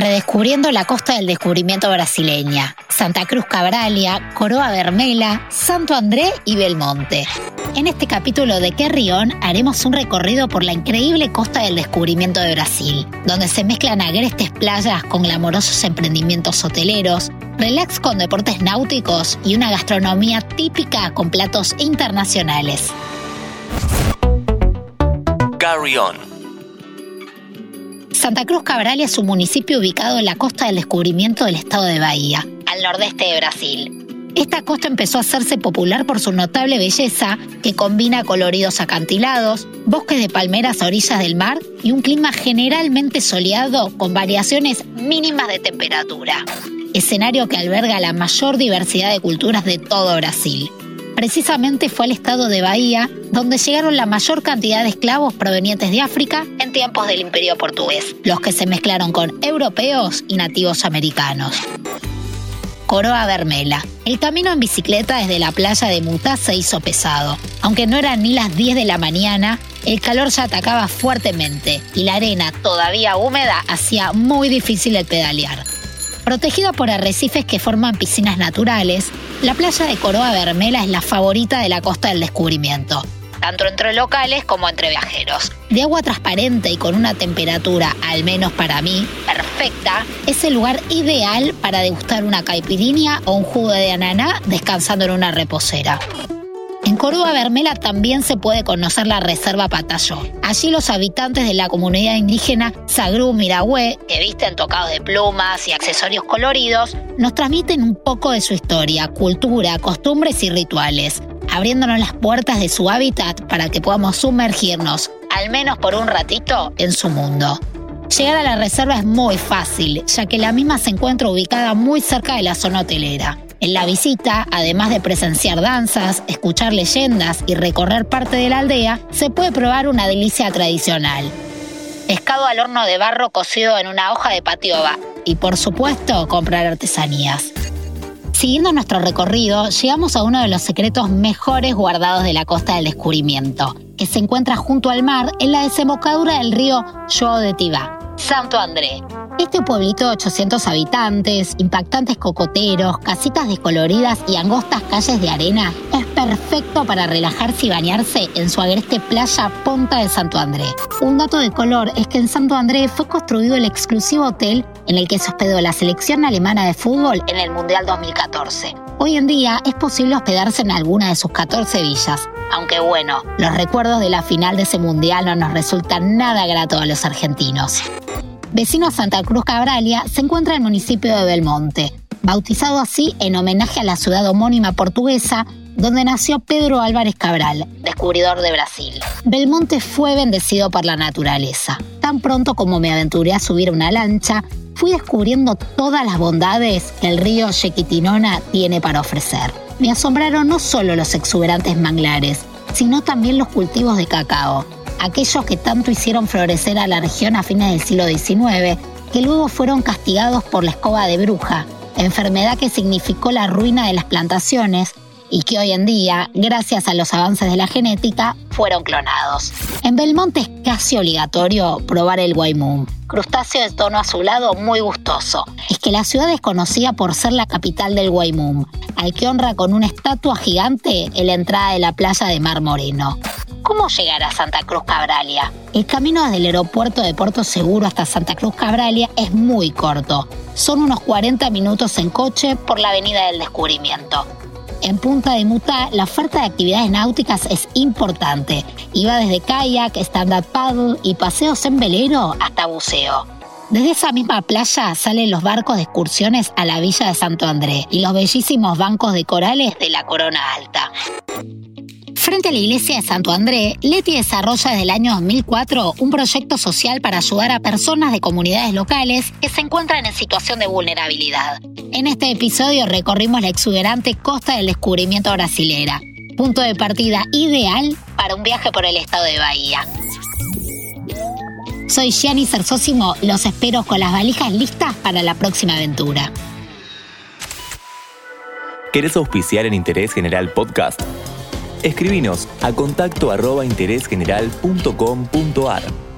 redescubriendo la costa del descubrimiento brasileña, Santa Cruz Cabralia, Coroa Vermela, Santo André y Belmonte. En este capítulo de Querrión haremos un recorrido por la increíble costa del descubrimiento de Brasil, donde se mezclan agrestes playas con glamorosos emprendimientos hoteleros, relax con deportes náuticos y una gastronomía típica con platos internacionales. Carry Santa Cruz Cabral es un municipio ubicado en la costa del descubrimiento del estado de Bahía, al nordeste de Brasil. Esta costa empezó a hacerse popular por su notable belleza, que combina coloridos acantilados, bosques de palmeras a orillas del mar y un clima generalmente soleado con variaciones mínimas de temperatura. Escenario que alberga la mayor diversidad de culturas de todo Brasil precisamente fue al estado de Bahía donde llegaron la mayor cantidad de esclavos provenientes de África en tiempos del Imperio Portugués, los que se mezclaron con europeos y nativos americanos. Coroa Vermela. El camino en bicicleta desde la playa de Mutá se hizo pesado. Aunque no eran ni las 10 de la mañana, el calor ya atacaba fuertemente y la arena, todavía húmeda, hacía muy difícil el pedalear. Protegida por arrecifes que forman piscinas naturales, la playa de Coroa Vermela es la favorita de la costa del descubrimiento, tanto entre locales como entre viajeros. De agua transparente y con una temperatura, al menos para mí, perfecta, es el lugar ideal para degustar una caipirinha o un jugo de ananá descansando en una reposera. En Córdoba Vermela también se puede conocer la Reserva Patayó. Allí los habitantes de la comunidad indígena Sagrú Miragüe, que visten tocados de plumas y accesorios coloridos, nos transmiten un poco de su historia, cultura, costumbres y rituales, abriéndonos las puertas de su hábitat para que podamos sumergirnos, al menos por un ratito, en su mundo. Llegar a la reserva es muy fácil, ya que la misma se encuentra ubicada muy cerca de la zona hotelera. En la visita, además de presenciar danzas, escuchar leyendas y recorrer parte de la aldea, se puede probar una delicia tradicional. Pescado al horno de barro cocido en una hoja de patioba y por supuesto comprar artesanías. Siguiendo nuestro recorrido, llegamos a uno de los secretos mejores guardados de la costa del descubrimiento, que se encuentra junto al mar en la desembocadura del río Joao de Tibá, Santo André, este pueblito de 800 habitantes, impactantes cocoteros, casitas descoloridas y angostas calles de arena es perfecto para relajarse y bañarse en su agreste playa Ponta de Santo André. Un dato de color es que en Santo André fue construido el exclusivo hotel en el que se hospedó la selección alemana de fútbol en el Mundial 2014. Hoy en día es posible hospedarse en alguna de sus 14 villas, aunque bueno, los recuerdos de la final de ese mundial no nos resultan nada gratos a los argentinos. Vecino a Santa Cruz Cabralia, se encuentra el municipio de Belmonte, bautizado así en homenaje a la ciudad homónima portuguesa donde nació Pedro Álvarez Cabral, descubridor de Brasil. Belmonte fue bendecido por la naturaleza. Tan pronto como me aventuré a subir una lancha, fui descubriendo todas las bondades que el río Yequitinona tiene para ofrecer. Me asombraron no solo los exuberantes manglares, sino también los cultivos de cacao, aquellos que tanto hicieron florecer a la región a fines del siglo XIX, que luego fueron castigados por la escoba de bruja, enfermedad que significó la ruina de las plantaciones y que hoy en día, gracias a los avances de la genética, fueron clonados. En Belmonte es casi obligatorio probar el guaymum, crustáceo de tono azulado muy gustoso. Es que la ciudad es conocida por ser la capital del guaymum, al que honra con una estatua gigante la entrada de la playa de Mar Moreno. ¿Cómo llegar a Santa Cruz Cabralia? El camino desde el aeropuerto de Puerto Seguro hasta Santa Cruz Cabralia es muy corto. Son unos 40 minutos en coche por la Avenida del Descubrimiento. En Punta de Mutá, la oferta de actividades náuticas es importante y va desde kayak, stand-up paddle y paseos en velero hasta buceo. Desde esa misma playa salen los barcos de excursiones a la villa de Santo André y los bellísimos bancos de corales de la Corona Alta. Frente a la iglesia de Santo André, Leti desarrolla desde el año 2004 un proyecto social para ayudar a personas de comunidades locales que se encuentran en situación de vulnerabilidad. En este episodio recorrimos la exuberante costa del descubrimiento brasilera, punto de partida ideal para un viaje por el estado de Bahía. Soy Gianni Cersósimo, los espero con las valijas listas para la próxima aventura. ¿Querés auspiciar en Interés General Podcast? Escribinos a contacto arroba interésgeneral.com.ar.